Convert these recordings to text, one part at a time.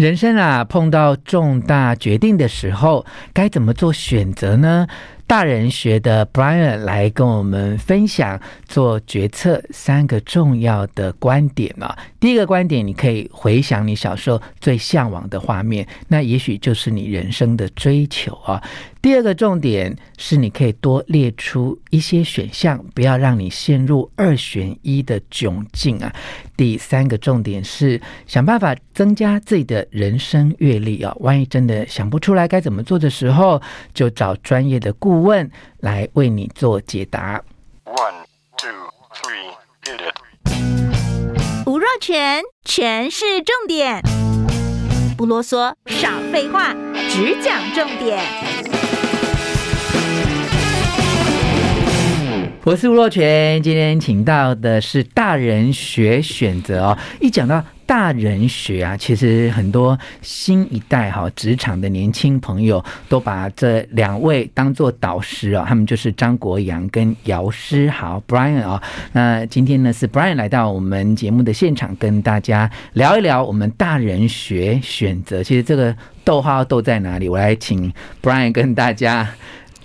人生啊，碰到重大决定的时候，该怎么做选择呢？大人学的 Brian 来跟我们分享做决策三个重要的观点啊。第一个观点，你可以回想你小时候最向往的画面，那也许就是你人生的追求啊。第二个重点是，你可以多列出一些选项，不要让你陷入二选一的窘境啊。第三个重点是，想办法增加自己的人生阅历啊。万一真的想不出来该怎么做的时候，就找专业的顾问来为你做解答。One, two, three, hit it. 吴若全，全是重点，不啰嗦，少废话，只讲重点。我是吴若权，今天请到的是大人学选择哦。一讲到大人学啊，其实很多新一代哈职场的年轻朋友都把这两位当做导师哦，他们就是张国阳跟姚诗豪 Brian 啊。那今天呢是 Brian 来到我们节目的现场，跟大家聊一聊我们大人学选择。其实这个逗号逗在哪里？我来请 Brian 跟大家。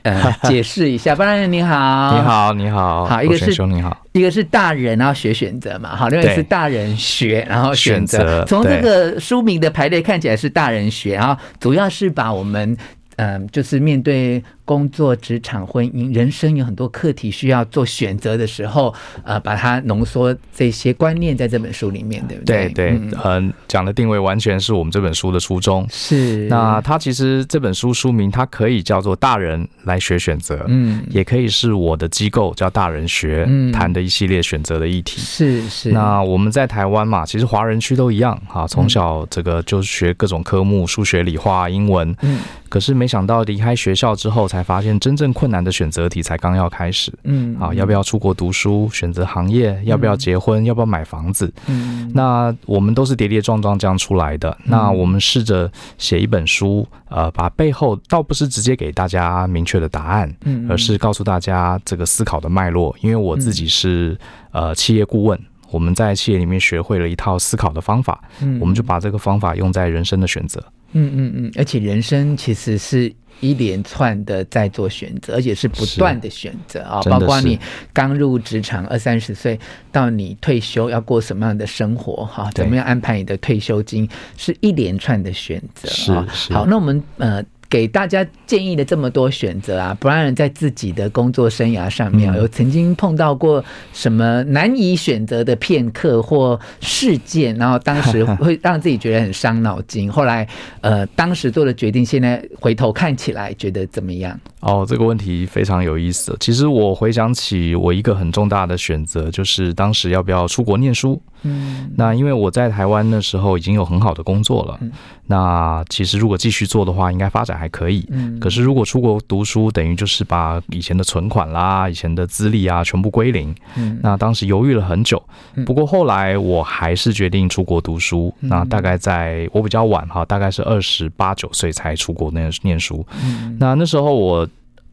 呃，解释一下，方大人你好，你好，你好，好，一个是你好，一个是大人，然后学选择嘛，好，另外是大人学，然后选择。从这个书名的排列看起来是大人学，然后主要是把我们，嗯、呃，就是面对。工作、职场、婚姻、人生有很多课题需要做选择的时候，呃，把它浓缩这些观念在这本书里面，对不对？对对，嗯，呃，讲的定位完全是我们这本书的初衷。是。那它其实这本书书名，它可以叫做《大人来学选择》，嗯，也可以是我的机构叫大人学谈的一系列选择的议题。是是。那我们在台湾嘛，其实华人区都一样哈，从小这个就学各种科目，数学、理化、英文。嗯。可是没想到离开学校之后，才发现真正困难的选择题才刚要开始。嗯，啊，要不要出国读书？选择行业？要不要结婚？要不要买房子？嗯，那我们都是跌跌撞撞这样出来的。那我们试着写一本书，呃，把背后倒不是直接给大家明确的答案，嗯，而是告诉大家这个思考的脉络。因为我自己是呃企业顾问，我们在企业里面学会了一套思考的方法，嗯，我们就把这个方法用在人生的选择。嗯嗯嗯，而且人生其实是一连串的在做选择，而且是不断的选择啊，包括你刚入职场二三十岁到你退休要过什么样的生活哈，怎么样安排你的退休金，是一连串的选择啊。好，那我们呃。给大家建议的这么多选择啊，Brian 在自己的工作生涯上面有曾经碰到过什么难以选择的片刻或事件，然后当时会让自己觉得很伤脑筋。后来，呃，当时做的决定，现在回头看起来觉得怎么样？哦，这个问题非常有意思。其实我回想起我一个很重大的选择，就是当时要不要出国念书。嗯，那因为我在台湾的时候已经有很好的工作了，嗯、那其实如果继续做的话，应该发展还可以。嗯，可是如果出国读书，等于就是把以前的存款啦、以前的资历啊全部归零。嗯，那当时犹豫了很久，不过后来我还是决定出国读书。嗯、那大概在我比较晚哈，大概是二十八九岁才出国念念书。嗯，那那时候我。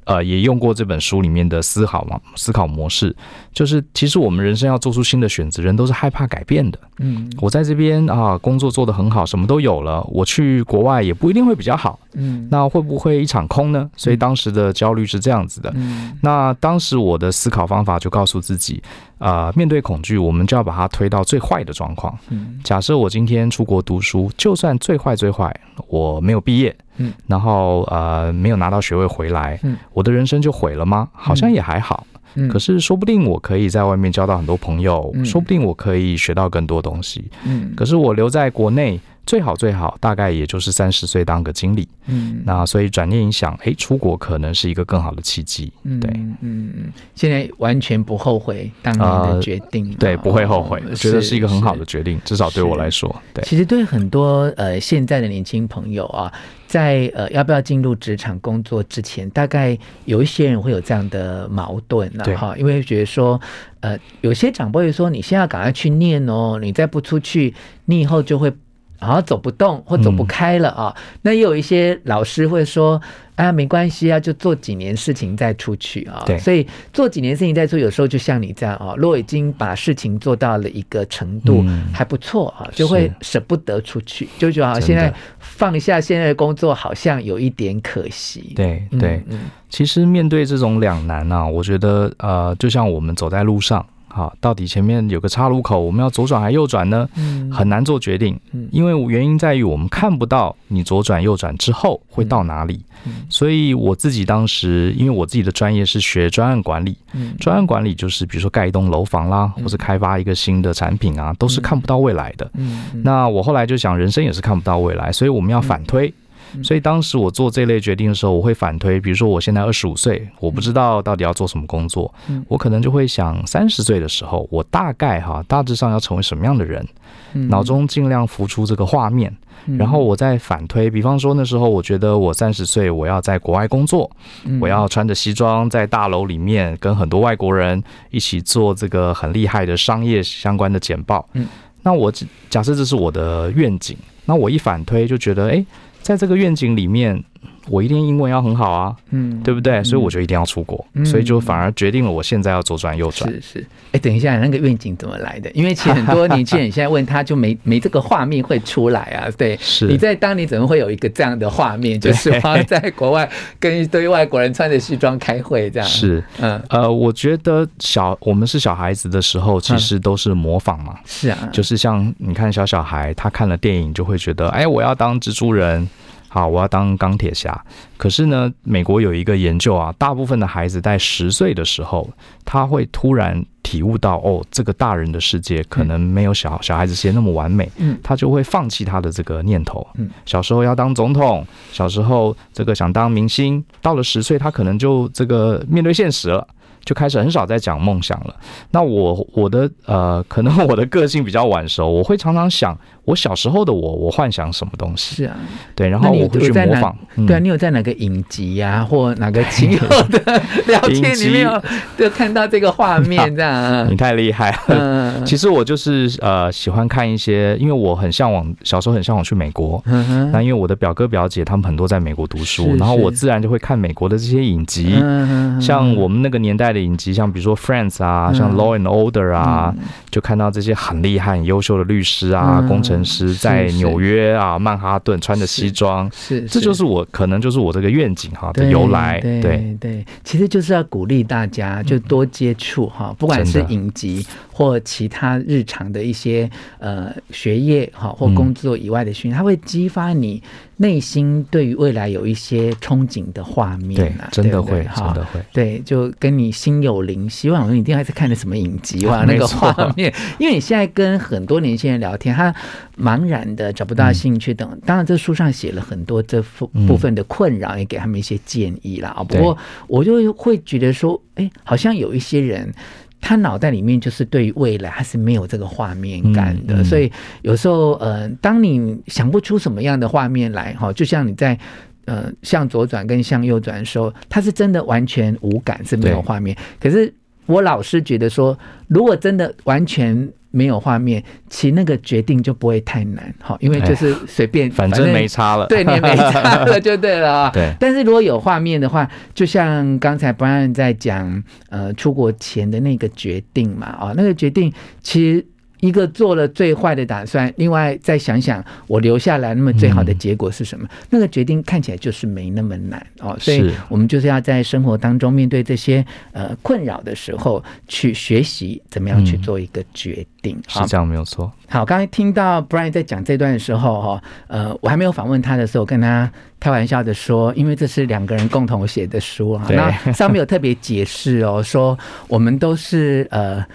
呃，也用过这本书里面的思考嘛，思考模式，就是其实我们人生要做出新的选择，人都是害怕改变的。嗯，我在这边啊，工作做得很好，什么都有了，我去国外也不一定会比较好。嗯，那会不会一场空呢？所以当时的焦虑是这样子的。嗯，那当时我的思考方法就告诉自己。啊、呃，面对恐惧，我们就要把它推到最坏的状况。嗯，假设我今天出国读书，就算最坏最坏，我没有毕业，嗯，然后呃没有拿到学位回来，嗯，我的人生就毁了吗？好像也还好。嗯，可是说不定我可以在外面交到很多朋友，嗯，说不定我可以学到更多东西。嗯，可是我留在国内。最好最好，大概也就是三十岁当个经理。嗯，那所以转念一想，哎，出国可能是一个更好的契机。嗯，对，嗯嗯，现在完全不后悔当年的决定。呃，对，不会后悔，我觉得是一个很好的决定，至少对我来说。对，其实对很多呃现在的年轻朋友啊，在呃要不要进入职场工作之前，大概有一些人会有这样的矛盾啊，哈，因为觉得说，呃，有些长辈会说，你现在赶快去念哦，你再不出去，你以后就会。然后走不动或走不开了啊。嗯、那也有一些老师会说。啊，没关系啊，就做几年事情再出去啊。对，所以做几年事情再出去，有时候就像你这样啊，如果已经把事情做到了一个程度，还不错啊，就会舍不得出去，就觉得好像现在放下现在的工作，好像有一点可惜。对对，其实面对这种两难啊，我觉得呃，就像我们走在路上。好，到底前面有个岔路口，我们要左转还右转呢？嗯，很难做决定，嗯，因为原因在于我们看不到你左转右转之后会到哪里，嗯，所以我自己当时，因为我自己的专业是学专案管理，嗯，专案管理就是比如说盖一栋楼房啦，或是开发一个新的产品啊，都是看不到未来的，嗯，那我后来就想，人生也是看不到未来，所以我们要反推。所以当时我做这类决定的时候，我会反推，比如说我现在二十五岁，我不知道到底要做什么工作，我可能就会想三十岁的时候，我大概哈大致上要成为什么样的人，脑中尽量浮出这个画面，然后我再反推，比方说那时候我觉得我三十岁我要在国外工作，我要穿着西装在大楼里面跟很多外国人一起做这个很厉害的商业相关的简报，那我假设这是我的愿景，那我一反推就觉得哎。在这个愿景里面，我一定英文要很好啊，嗯，对不对？所以我就一定要出国，嗯、所以就反而决定了我现在要左转右转。是是，哎，等一下，那个愿景怎么来的？因为其实很多年轻人现在问他就没 没这个画面会出来啊。对，是你在当年怎么会有一个这样的画面？就是在国外跟一堆外国人穿着西装开会这样。是，嗯呃，我觉得小我们是小孩子的时候，其实都是模仿嘛。是啊，就是像你看小小孩，他看了电影就会觉得，哎，我要当蜘蛛人。好，我要当钢铁侠。可是呢，美国有一个研究啊，大部分的孩子在十岁的时候，他会突然体悟到，哦，这个大人的世界可能没有小小孩子世界那么完美，嗯，他就会放弃他的这个念头。嗯，小时候要当总统，小时候这个想当明星，到了十岁，他可能就这个面对现实了。就开始很少在讲梦想了。那我我的呃，可能我的个性比较晚熟，我会常常想我小时候的我，我幻想什么东西？是啊，对，然后我会去模仿。对啊，你有在哪个影集呀、啊，或哪个亲友的聊天里面有 就看到这个画面？这样，你太厉害了。嗯，其实我就是呃喜欢看一些，因为我很向往，小时候很向往去美国。那因为我的表哥表姐他们很多在美国读书，然后我自然就会看美国的这些影集。嗯，像我们那个年代的影集，像比如说《Friends》啊，像《Law and Order》啊，就看到这些很厉害、很优秀的律师啊、工程师在纽约啊、曼哈顿穿着西装，是，这就是我可能就是我这个愿景哈的由来。对对，其实就是要鼓励大家就多接触哈，不管是影集或其他日常的一些呃学业哈或工作以外的训练，它会激发你。内心对于未来有一些憧憬的画面啊，对，真的会，真的会，对，就跟你心有灵犀。我说你一定还是看的什么影集哇？那个画面，因为你现在跟很多年轻人聊天，他茫然的找不到兴趣等。当然，这书上写了很多这部分的困扰，也给他们一些建议啦。不过，我就会觉得说，哎，好像有一些人。他脑袋里面就是对于未来还是没有这个画面感的，嗯嗯、所以有时候呃，当你想不出什么样的画面来哈，就像你在呃向左转跟向右转的时候，他是真的完全无感，是没有画面。可是我老是觉得说，如果真的完全。没有画面，其实那个决定就不会太难，好，因为就是随便，反正没差了，对，你也没差了 就对了啊。对，但是如果有画面的话，就像刚才 Brian 在讲，呃，出国前的那个决定嘛，啊，那个决定其实。一个做了最坏的打算，另外再想想我留下来，那么最好的结果是什么？嗯、那个决定看起来就是没那么难哦。所以我们就是要在生活当中面对这些呃困扰的时候，去学习怎么样去做一个决定。是这样没有错。好，刚才听到 Brian 在讲这段的时候哈，呃，我还没有访问他的时候，跟他开玩笑的说，因为这是两个人共同写的书啊，那上面有特别解释哦，说我们都是呃。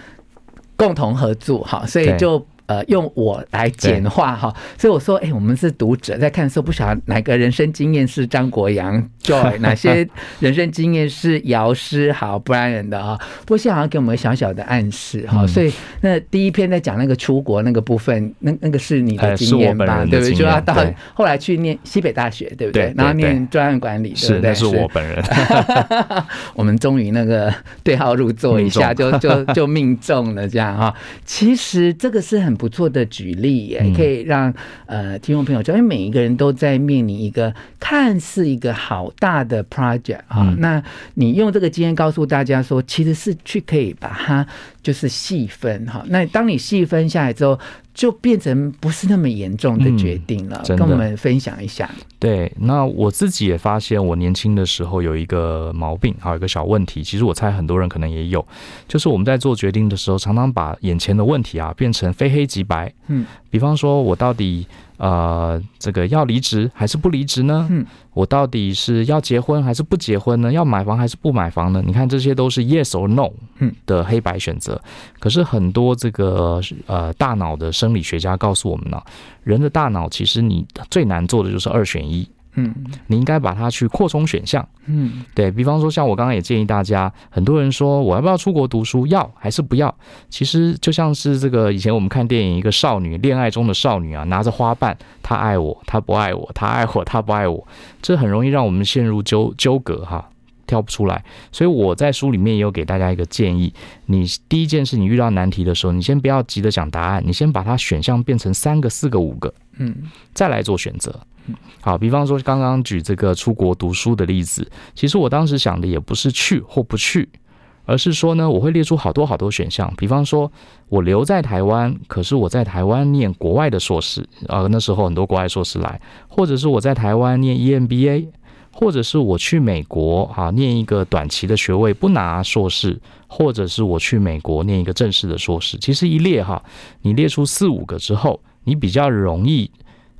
共同合作，哈，所以就。呃，用我来简化哈，所以我说，哎，我们是读者，在看的时候不晓得哪个人生经验是张国阳 Joy，哪些 人生经验是姚诗豪 Brian 的啊？不过现在好像给我们小小的暗示哈，所以那第一篇在讲那个出国那个部分，那那个是你的经验吧？对不对？就要到后来去念西北大学，对不对？然后念专案管理，对不对？是我本人。我们终于那个对号入座一下，就就就命中了这样哈。其实这个是很。不错的举例，也、嗯、可以让呃听众朋友知道，因为每一个人都在面临一个看似一个好大的 project 啊、嗯，那你用这个经验告诉大家说，其实是去可以把它就是细分哈。那当你细分下来之后，就变成不是那么严重的决定了。嗯、跟我们分享一下。对，那我自己也发现，我年轻的时候有一个毛病，还有一个小问题。其实我猜很多人可能也有，就是我们在做决定的时候，常常把眼前的问题啊变成非黑即白。嗯，比方说我到底呃这个要离职还是不离职呢？嗯，我到底是要结婚还是不结婚呢？要买房还是不买房呢？你看这些都是 yes or no 的黑白选择。可是很多这个呃大脑的生理学家告诉我们呢、啊，人的大脑其实你最难做的就是二选一。嗯，你应该把它去扩充选项。嗯，对，比方说，像我刚刚也建议大家，很多人说我要不要出国读书，要还是不要？其实就像是这个以前我们看电影，一个少女恋爱中的少女啊，拿着花瓣，她爱我，她不爱我，她爱我，她不爱我，这很容易让我们陷入纠纠葛哈，跳不出来。所以我在书里面也有给大家一个建议：你第一件事，你遇到难题的时候，你先不要急着讲答案，你先把它选项变成三个、四个、五个，嗯，再来做选择。好，比方说刚刚举这个出国读书的例子，其实我当时想的也不是去或不去，而是说呢，我会列出好多好多选项。比方说，我留在台湾，可是我在台湾念国外的硕士，啊，那时候很多国外硕士来，或者是我在台湾念 EMBA，或者是我去美国啊念一个短期的学位不拿硕士，或者是我去美国念一个正式的硕士。其实一列哈，你列出四五个之后，你比较容易。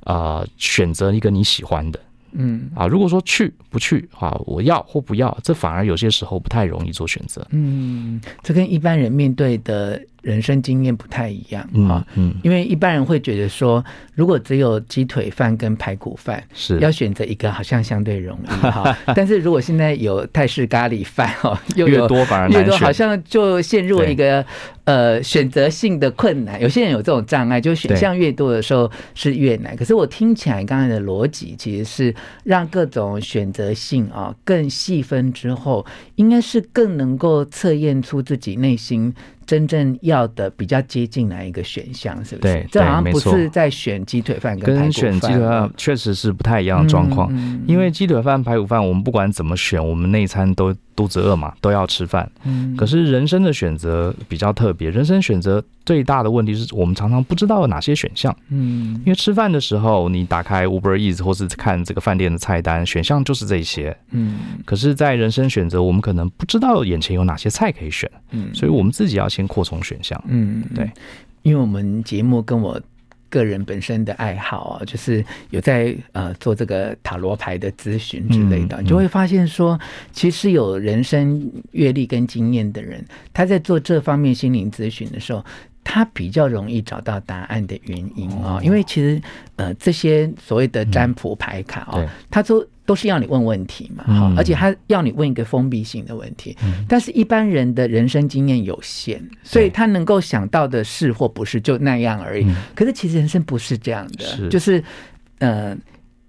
啊、呃，选择一个你喜欢的，嗯啊，如果说去不去啊，我要或不要，这反而有些时候不太容易做选择。嗯，这跟一般人面对的人生经验不太一样啊，嗯，因为一般人会觉得说，如果只有鸡腿饭跟排骨饭，是要选择一个，好像相对容易 哈。但是如果现在有泰式咖喱饭哦，越多反而越多好像就陷入了一个呃选择性的困难。有些人有这种障碍，就选项越多的时候是越难。可是我听起来刚才的逻辑其实是让各种选择性啊更细分之后，应该是更能够测验出自己内心。真正要的比较接近哪一个选项，是不是？对，这好像不是在选鸡腿饭跟排骨选鸡腿饭确实是不太一样的状况。嗯，因为鸡腿饭、排骨饭，我们不管怎么选，我们内餐都。肚子饿嘛，都要吃饭。嗯，可是人生的选择比较特别。人生选择最大的问题是我们常常不知道有哪些选项。嗯，因为吃饭的时候，你打开 Uber Eats 或是看这个饭店的菜单，选项就是这些。嗯，可是，在人生选择，我们可能不知道眼前有哪些菜可以选。嗯，所以我们自己要先扩充选项。嗯，对，因为我们节目跟我。个人本身的爱好啊，就是有在呃做这个塔罗牌的咨询之类的，就会发现说，其实有人生阅历跟经验的人，他在做这方面心灵咨询的时候，他比较容易找到答案的原因啊，因为其实呃这些所谓的占卜牌卡啊，他都。都是要你问问题嘛，好，而且他要你问一个封闭性的问题，嗯，但是一般人的人生经验有限，所以他能够想到的是或不是就那样而已。可是其实人生不是这样的，是就是呃，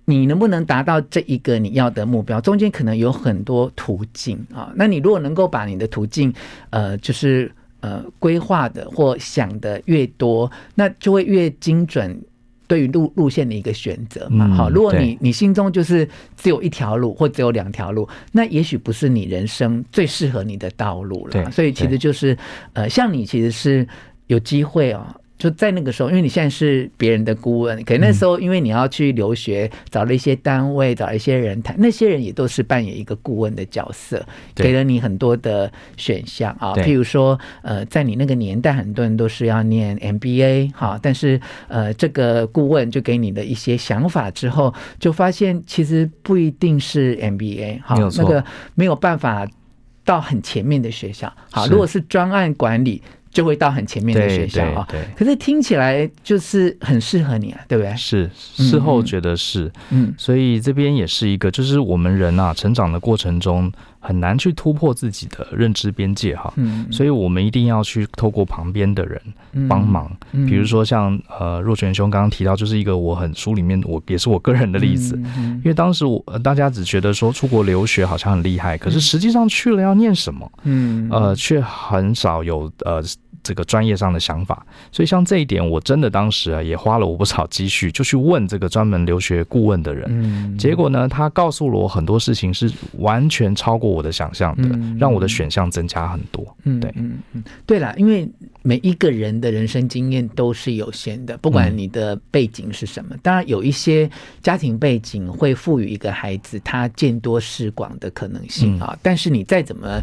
你能不能达到这一个你要的目标，中间可能有很多途径啊。那你如果能够把你的途径呃，就是呃规划的或想的越多，那就会越精准。对于路路线的一个选择嘛，好，如果你你心中就是只有一条路或只有两条路，那也许不是你人生最适合你的道路了。所以其实就是呃，像你其实是有机会哦。就在那个时候，因为你现在是别人的顾问，可能那时候因为你要去留学，找了一些单位，找了一些人谈，那些人也都是扮演一个顾问的角色，给了你很多的选项啊。譬如说，呃，在你那个年代，很多人都是要念 MBA 哈，但是呃，这个顾问就给你的一些想法之后，就发现其实不一定是 MBA 哈，那个没有办法到很前面的学校。好，如果是专案管理。就会到很前面的学校啊，可是听起来就是很适合你啊，对不对？是，事后觉得是，嗯，所以这边也是一个，就是我们人啊，成长的过程中。很难去突破自己的认知边界哈，嗯，所以我们一定要去透过旁边的人帮忙，嗯，比如说像呃若泉兄刚刚提到，就是一个我很书里面我也是我个人的例子，因为当时我大家只觉得说出国留学好像很厉害，可是实际上去了要念什么，嗯，呃，却很少有呃这个专业上的想法。所以像这一点，我真的当时啊也花了我不少积蓄，就去问这个专门留学顾问的人。嗯，结果呢，他告诉了我很多事情是完全超过我的想象的，让我的选项增加很多。嗯，对，嗯嗯，对了，因为每一个人的人生经验都是有限的，不管你的背景是什么，当然有一些家庭背景会赋予一个孩子他见多识广的可能性啊，但是你再怎么。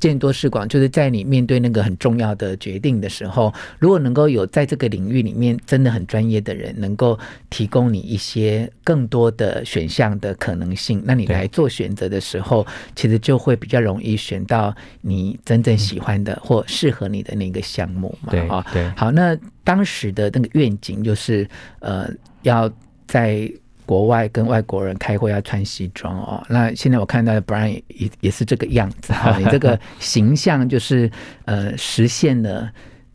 见多识广，就是在你面对那个很重要的决定的时候，如果能够有在这个领域里面真的很专业的人，能够提供你一些更多的选项的可能性，那你来做选择的时候，其实就会比较容易选到你真正喜欢的或适合你的那个项目嘛。对啊，对，好，那当时的那个愿景就是，呃，要在。国外跟外国人开会要穿西装哦，那现在我看到的 Brian 也也是这个样子哈，你这个形象就是呃实现了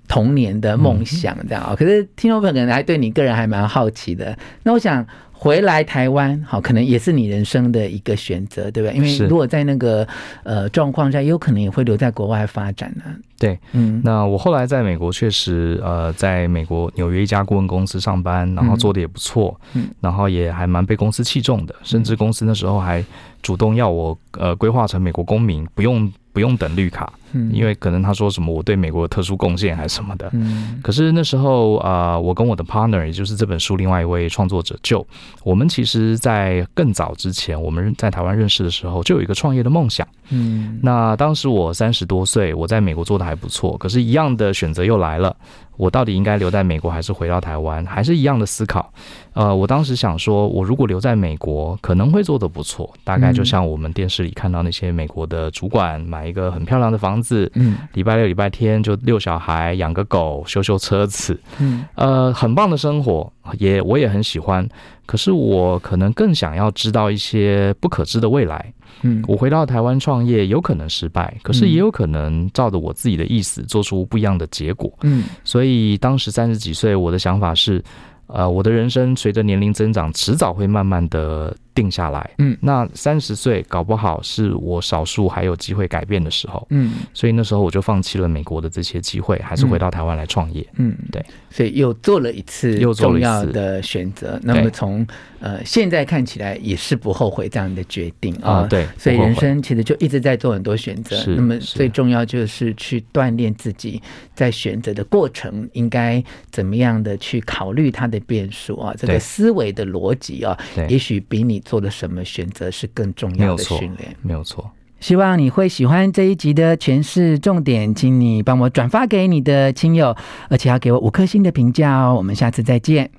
童年的梦想这样啊。可是听众朋友可能还对你个人还蛮好奇的，那我想。回来台湾，好，可能也是你人生的一个选择，对不对？因为如果在那个呃状况下，也有可能也会留在国外发展呢。对，嗯，那我后来在美国确实呃，在美国纽约一家顾问公司上班，然后做的也不错，嗯，然后也还蛮被公司器重的，甚至公司那时候还主动要我呃规划成美国公民，不用。不用等绿卡，因为可能他说什么我对美国的特殊贡献还是什么的。嗯，可是那时候啊，我跟我的 partner，也就是这本书另外一位创作者 Joe，我们其实在更早之前，我们在台湾认识的时候，就有一个创业的梦想。嗯，那当时我三十多岁，我在美国做的还不错，可是，一样的选择又来了。我到底应该留在美国，还是回到台湾？还是一样的思考。呃，我当时想说，我如果留在美国，可能会做得不错。大概就像我们电视里看到那些美国的主管，买一个很漂亮的房子，嗯，礼拜六、礼拜天就遛小孩、养个狗、修修车子，嗯，呃，很棒的生活，也我也很喜欢。可是我可能更想要知道一些不可知的未来。嗯，我回到台湾创业有可能失败，可是也有可能照着我自己的意思做出不一样的结果。嗯，所以当时三十几岁，我的想法是，呃，我的人生随着年龄增长，迟早会慢慢的。定下来，嗯，那三十岁搞不好是我少数还有机会改变的时候，嗯，所以那时候我就放弃了美国的这些机会，还是回到台湾来创业，嗯，对，所以又做了一次重要的选择。那么从呃现在看起来也是不后悔这样的决定啊，对，所以人生其实就一直在做很多选择。那么最重要就是去锻炼自己，在选择的过程应该怎么样的去考虑它的变数啊，这个思维的逻辑啊，也许比你。做的什么选择是更重要的训练？没有错。希望你会喜欢这一集的诠释重点，请你帮我转发给你的亲友，而且要给我五颗星的评价哦。我们下次再见。